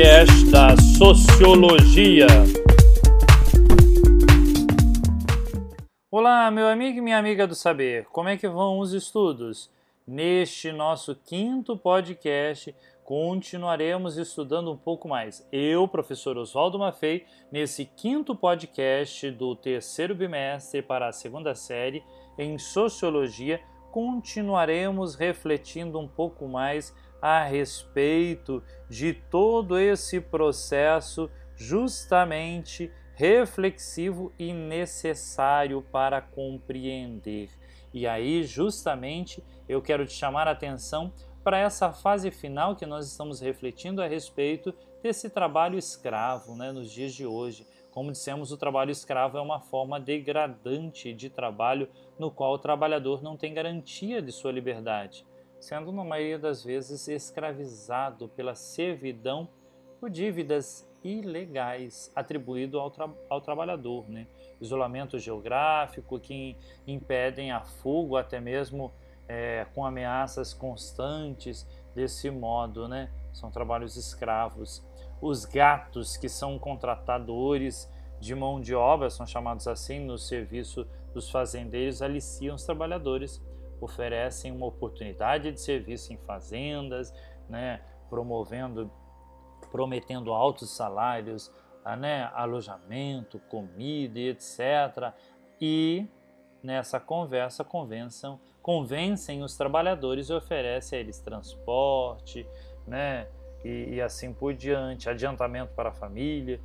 podcast da Sociologia. Olá, meu amigo e minha amiga do saber, como é que vão os estudos? Neste nosso quinto podcast, continuaremos estudando um pouco mais. Eu, professor Oswaldo Maffei, nesse quinto podcast do terceiro bimestre para a segunda série em Sociologia, continuaremos refletindo um pouco mais a respeito de todo esse processo justamente reflexivo e necessário para compreender. E aí, justamente, eu quero te chamar a atenção para essa fase final que nós estamos refletindo a respeito desse trabalho escravo né, nos dias de hoje. Como dissemos, o trabalho escravo é uma forma degradante de trabalho no qual o trabalhador não tem garantia de sua liberdade sendo na maioria das vezes escravizado pela servidão por dívidas ilegais atribuído ao, tra ao trabalhador, né? isolamento geográfico que impedem a fuga, até mesmo é, com ameaças constantes desse modo, né? São trabalhos escravos. Os gatos que são contratadores de mão de obra, são chamados assim no serviço dos fazendeiros, aliciam os trabalhadores oferecem uma oportunidade de serviço em fazendas, né, promovendo, prometendo altos salários, ah, né, alojamento, comida etc. E nessa conversa convençam, convencem os trabalhadores e oferecem a eles transporte, né, e, e assim por diante, adiantamento para a família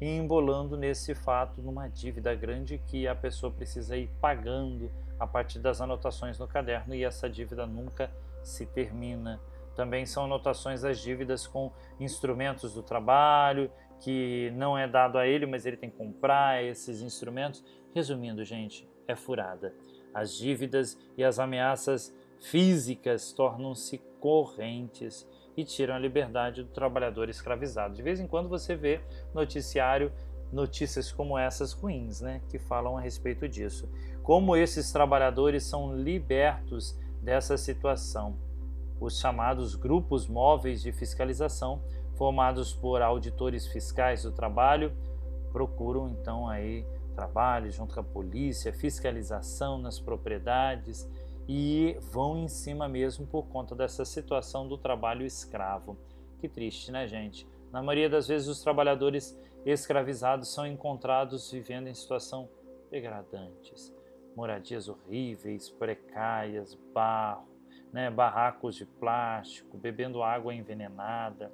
e embolando nesse fato numa dívida grande que a pessoa precisa ir pagando a partir das anotações no caderno e essa dívida nunca se termina. Também são anotações das dívidas com instrumentos do trabalho, que não é dado a ele, mas ele tem que comprar esses instrumentos. Resumindo, gente, é furada. As dívidas e as ameaças físicas tornam-se correntes e tiram a liberdade do trabalhador escravizado. De vez em quando você vê noticiário notícias como essas ruins, né, que falam a respeito disso. Como esses trabalhadores são libertos dessa situação. Os chamados grupos móveis de fiscalização, formados por auditores fiscais do trabalho, procuram então aí trabalho junto com a polícia, fiscalização nas propriedades e vão em cima mesmo por conta dessa situação do trabalho escravo. Que triste, né, gente? Na maioria das vezes, os trabalhadores escravizados são encontrados vivendo em situação degradantes, moradias horríveis, precárias, barro, né, barracos de plástico, bebendo água envenenada,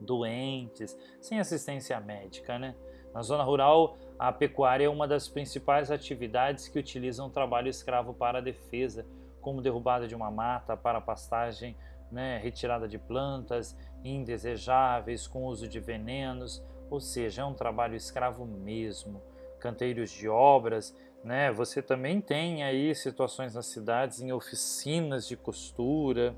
doentes, sem assistência médica, né? Na zona rural, a pecuária é uma das principais atividades que utilizam o trabalho escravo para a defesa, como derrubada de uma mata para pastagem né, retirada de plantas indesejáveis com uso de venenos, ou seja, é um trabalho escravo mesmo. Canteiros de obras, né? Você também tem aí situações nas cidades em oficinas de costura.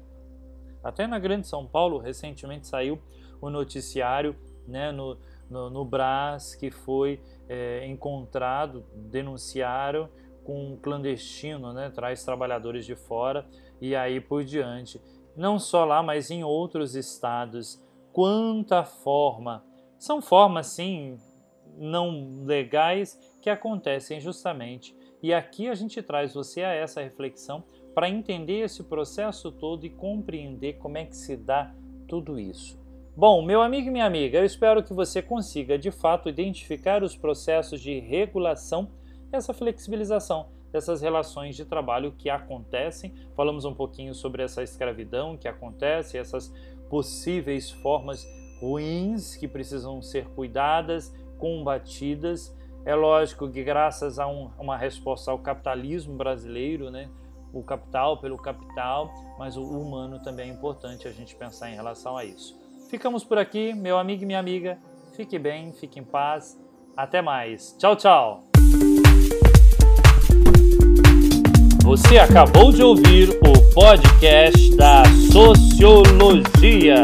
Até na Grande São Paulo, recentemente saiu o noticiário né, no, no, no Brás que foi é, encontrado, denunciaram com um clandestino, né, traz trabalhadores de fora e aí por diante não só lá, mas em outros estados. Quanta forma! São formas, sim, não legais que acontecem justamente. E aqui a gente traz você a essa reflexão para entender esse processo todo e compreender como é que se dá tudo isso. Bom, meu amigo e minha amiga, eu espero que você consiga de fato identificar os processos de regulação essa flexibilização dessas relações de trabalho que acontecem. Falamos um pouquinho sobre essa escravidão que acontece, essas possíveis formas ruins que precisam ser cuidadas, combatidas. É lógico que graças a um, uma resposta ao capitalismo brasileiro, né, o capital pelo capital, mas o humano também é importante a gente pensar em relação a isso. Ficamos por aqui, meu amigo e minha amiga. Fique bem, fique em paz. Até mais. Tchau, tchau. Você acabou de ouvir o podcast da Sociologia.